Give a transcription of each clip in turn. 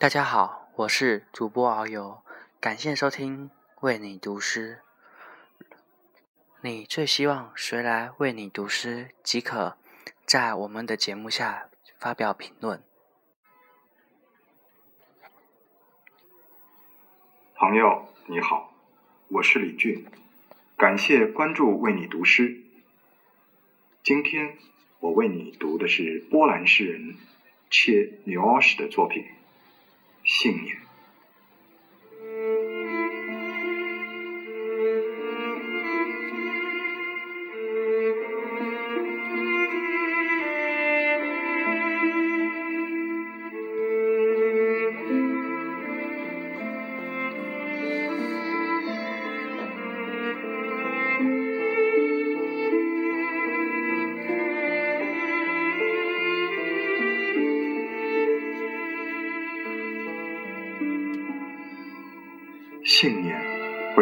大家好，我是主播遨游，感谢收听为你读诗。你最希望谁来为你读诗？即可在我们的节目下发表评论。朋友你好，我是李俊，感谢关注为你读诗。今天我为你读的是波兰诗人切纽奥什的作品。信念。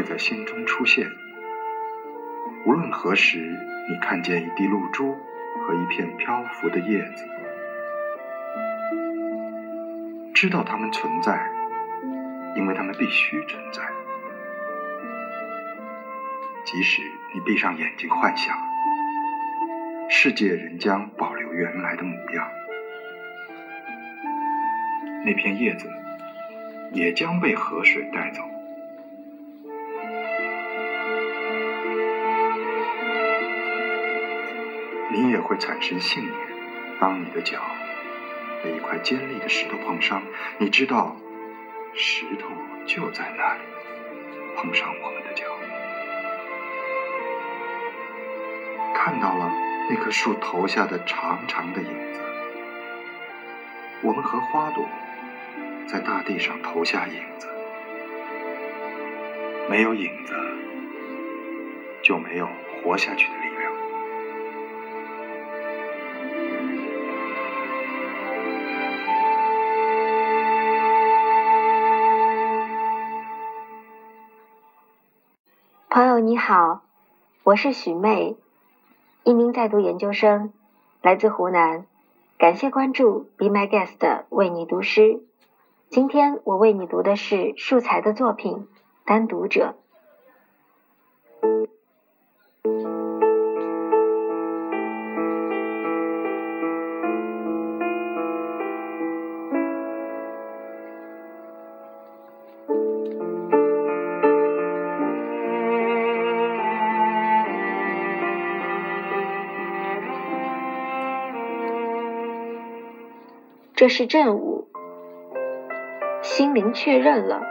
在心中出现。无论何时，你看见一滴露珠和一片漂浮的叶子，知道它们存在，因为它们必须存在。即使你闭上眼睛幻想，世界仍将保留原来的模样。那片叶子也将被河水带走。你也会产生信念。当你的脚被一块尖利的石头碰伤，你知道石头就在那里，碰上我们的脚。看到了那棵树头下的长长的影子。我们和花朵在大地上投下影子。没有影子，就没有活下去的朋友你好，我是许妹，一名在读研究生，来自湖南。感谢关注，Be My Guest，为你读诗。今天我为你读的是树才的作品《单读者》。这是正午，心灵确认了，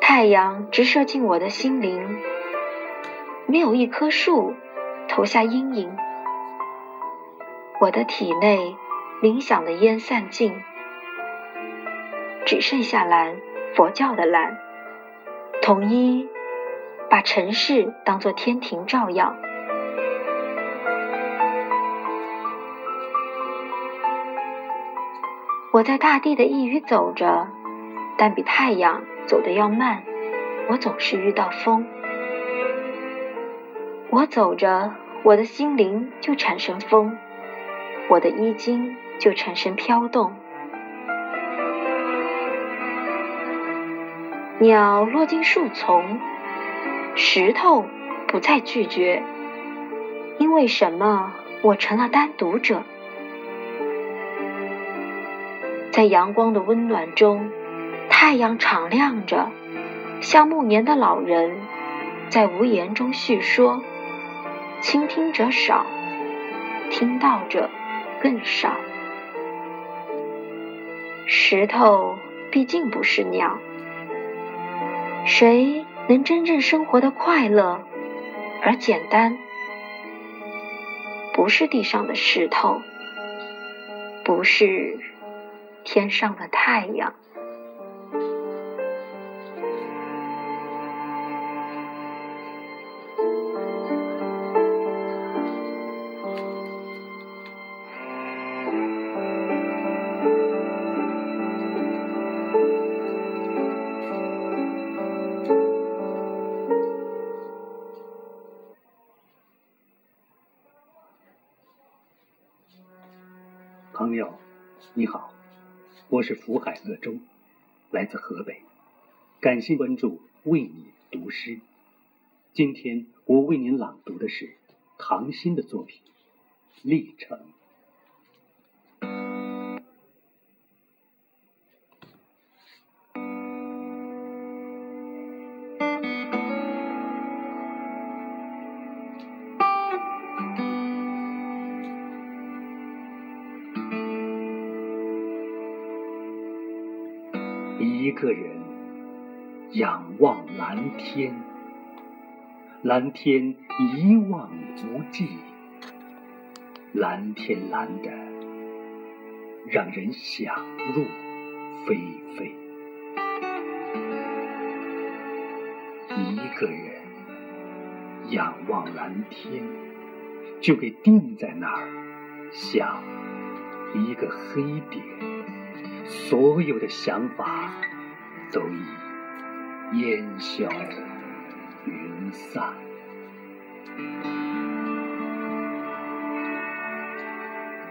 太阳直射进我的心灵，没有一棵树投下阴影，我的体内冥想的烟散尽，只剩下蓝，佛教的蓝，统一把尘世当作天庭照耀。我在大地的一隅走着，但比太阳走得要慢。我总是遇到风。我走着，我的心灵就产生风，我的衣襟就产生飘动。鸟落进树丛，石头不再拒绝。因为什么？我成了单独者。在阳光的温暖中，太阳敞亮着，像暮年的老人，在无言中叙说。倾听者少，听到者更少。石头毕竟不是鸟。谁能真正生活的快乐而简单？不是地上的石头，不是。天上的太阳。朋友，你好。我是福海乐州，来自河北，感谢关注，为你读诗。今天我为您朗读的是唐欣的作品《历程》。一个人仰望蓝天，蓝天一望无际，蓝天蓝的让人想入非非。一个人仰望蓝天，就给定在那儿，像一个黑点，所有的想法。都已烟消云散。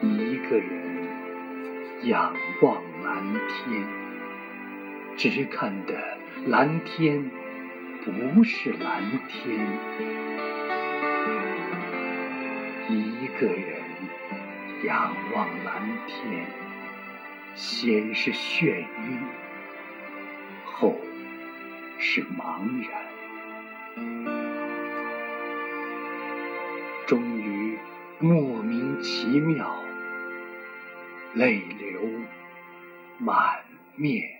一个人仰望蓝天，只看得蓝天不是蓝天。一个人仰望蓝天，先是眩晕。后是茫然，终于莫名其妙，泪流满面。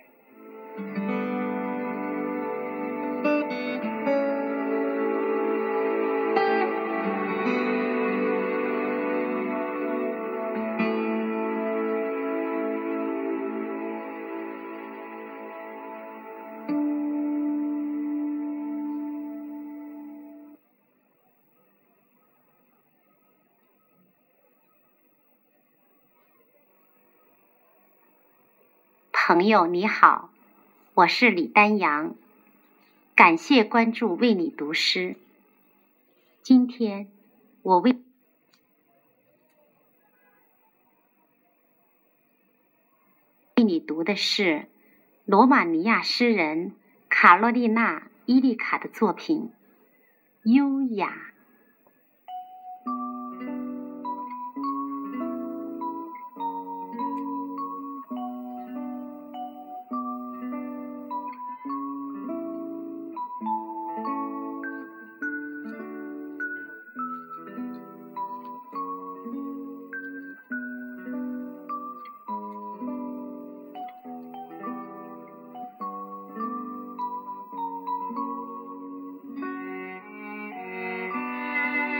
朋友你好，我是李丹阳，感谢关注，为你读诗。今天我为为你读的是罗马尼亚诗人卡洛丽娜·伊利卡的作品《优雅》。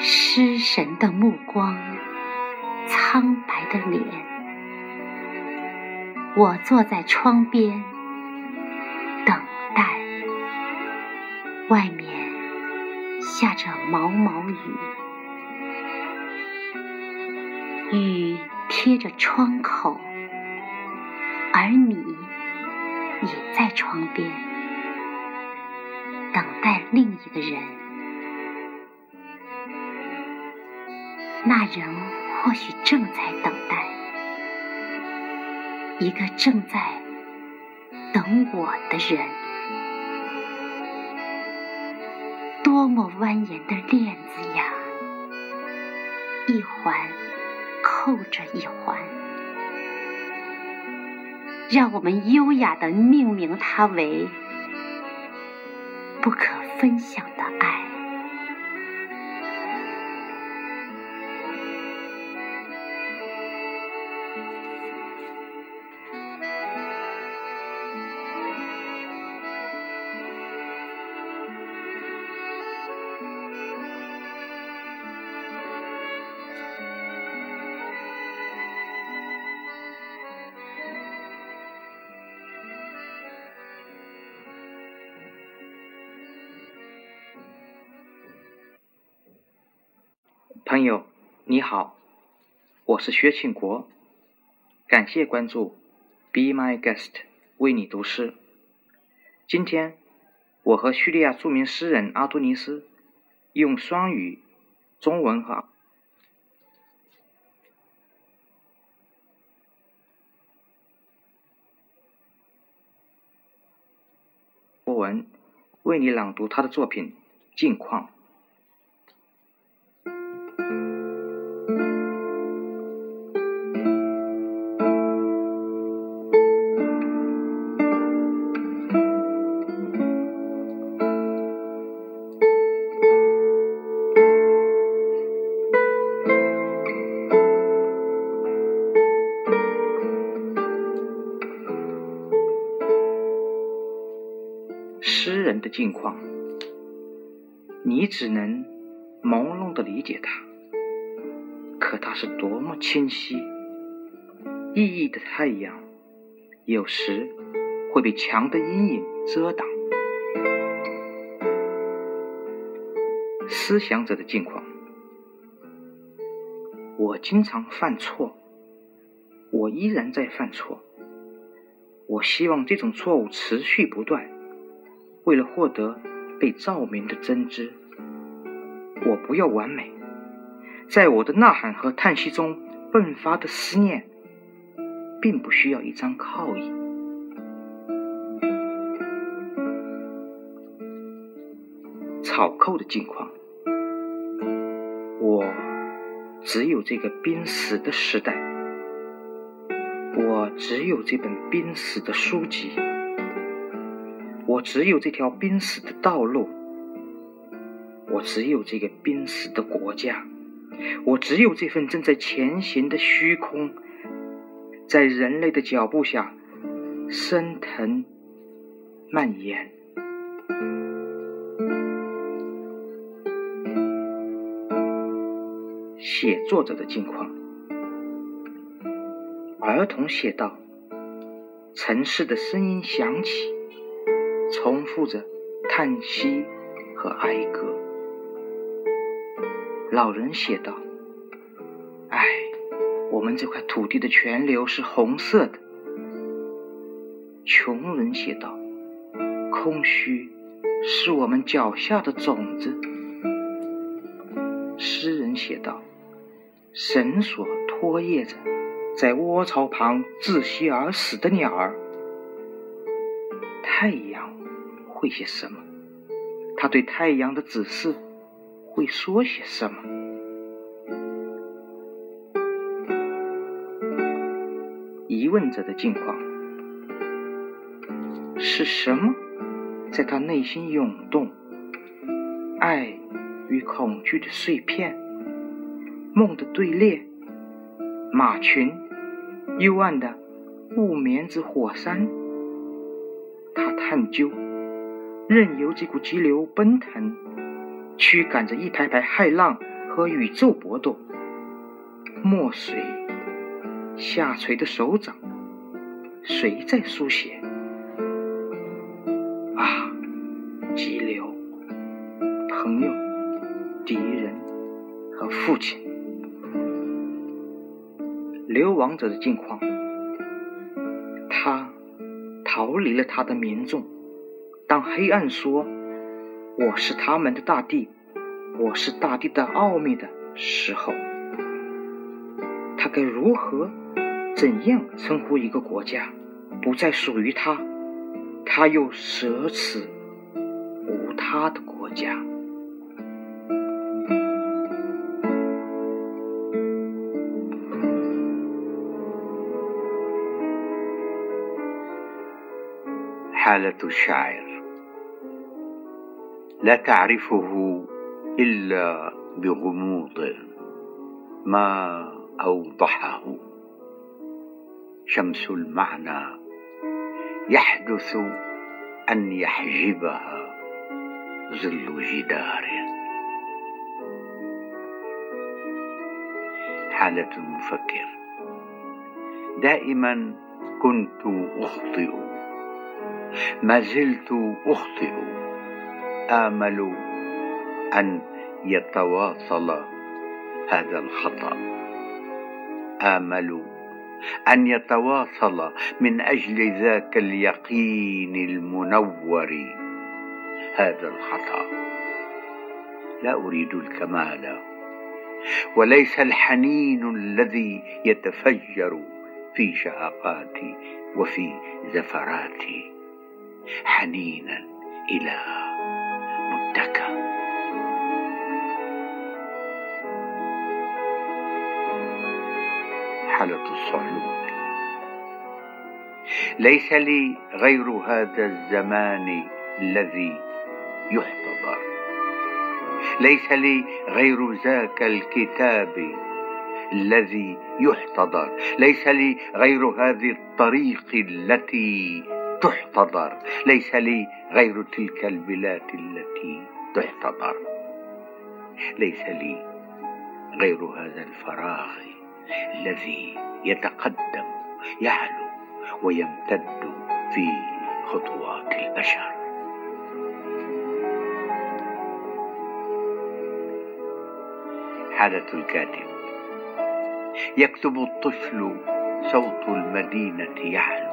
失神的目光，苍白的脸。我坐在窗边，等待。外面下着毛毛雨，雨贴着窗口，而你也在窗边，等待另一个人。那人或许正在等待，一个正在等我的人。多么蜿蜒的链子呀，一环扣着一环，让我们优雅的命名它为不可分享的爱。朋友，你好，我是薛庆国，感谢关注，be my guest 为你读诗。今天我和叙利亚著名诗人阿多尼斯用双语中文和波文为你朗读他的作品《近况》。境况，你只能朦胧的理解它，可它是多么清晰！熠熠的太阳，有时会被墙的阴影遮挡。思想者的境况，我经常犯错，我依然在犯错，我希望这种错误持续不断。为了获得被照明的真知，我不要完美。在我的呐喊和叹息中迸发的思念，并不需要一张靠椅。草寇的境况，我只有这个濒死的时代，我只有这本濒死的书籍。我只有这条濒死的道路，我只有这个濒死的国家，我只有这份正在前行的虚空，在人类的脚步下升腾蔓延。写作者的境况，儿童写道：“城市的声音响起。”重复着叹息和哀歌。老人写道：“唉，我们这块土地的泉流是红色的。”穷人写道：“空虚是我们脚下的种子。”诗人写道：“绳索拖曳着在窝巢旁窒息而死的鸟儿。”太阳。会些什么？他对太阳的指示会说些什么？疑问者的境况是什么？在他内心涌动，爱与恐惧的碎片，梦的队列，马群，幽暗的雾眠之火山。他探究。任由这股急流奔腾，驱赶着一排排骇浪和宇宙搏斗。墨水下垂的手掌，谁在书写？啊，急流，朋友，敌人和父亲，流亡者的境况。他逃离了他的民众。当黑暗说“我是他们的大地，我是大地的奥秘”的时候，他该如何、怎样称呼一个国家不再属于他，他又舍此无他的国家？حالة الشاعر لا تعرفه إلا بغموض ما أوضحه. شمس المعنى يحدث أن يحجبها ظل جدار. حالة المفكر. دائما كنت أخطئ. ما زلت أخطئ. آمل أن يتواصل هذا الخطأ. آمل أن يتواصل من أجل ذاك اليقين المنور. هذا الخطأ. لا أريد الكمال. وليس الحنين الذي يتفجر في شهقاتي وفي زفراتي. حنينا إلى متكأ حالة الصعلوك ليس لي غير هذا الزمان الذي يحتضر. ليس لي غير ذاك الكتاب الذي يحتضر. ليس لي غير هذه الطريق التي تحتضر. ليس لي غير تلك البلاد التي تحتضر. ليس لي غير هذا الفراغ الذي يتقدم يعلو ويمتد في خطوات البشر. حالة الكاتب. يكتب الطفل صوت المدينة يعلو.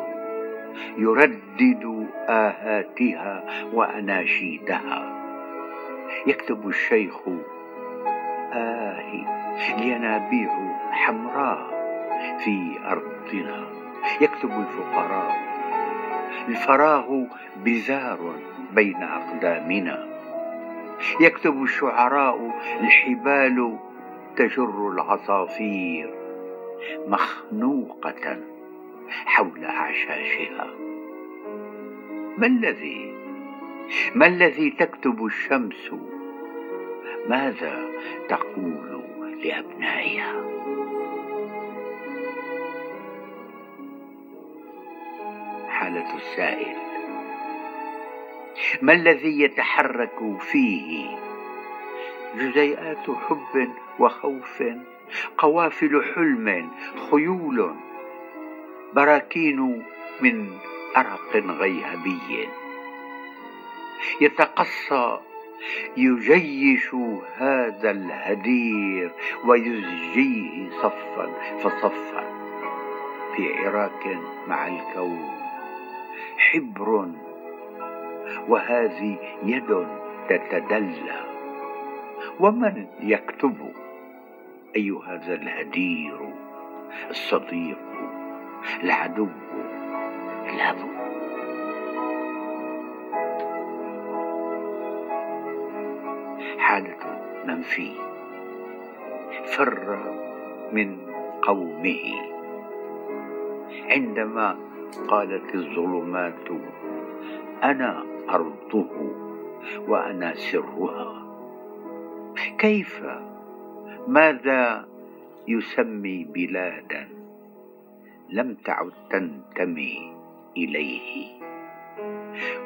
يردد آهاتها وأناشيدها. يكتب الشيخ آه الينابيع حمراء في أرضنا. يكتب الفقراء. الفراغ بزار بين أقدامنا. يكتب الشعراء. الحبال تجر العصافير مخنوقة. حول أعشاشها. ما الذي ما الذي تكتب الشمس؟ ماذا تقول لأبنائها؟ حالة السائل. ما الذي يتحرك فيه؟ جزيئات حب وخوف قوافل حلم خيول. براكين من أرق غيهبي. يتقصى يجيش هذا الهدير ويزجيه صفا فصفا. في عراك مع الكون حبر وهذه يد تتدلى. ومن يكتب أي هذا الهدير الصديق؟ العدو. الأب حالة منفي فر من قومه. عندما قالت الظلمات أنا أرضه وأنا سرها. كيف؟ ماذا يسمي بلادا؟ لم تعد تنتمي إليه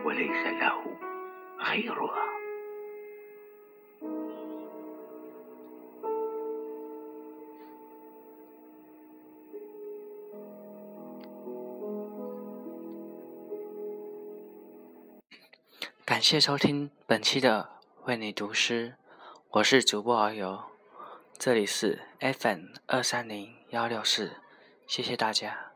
وليس له غيرها感谢收听本期的为你读诗，我是主播遨游，这里是 FM 二三零幺六四， 谢谢大家。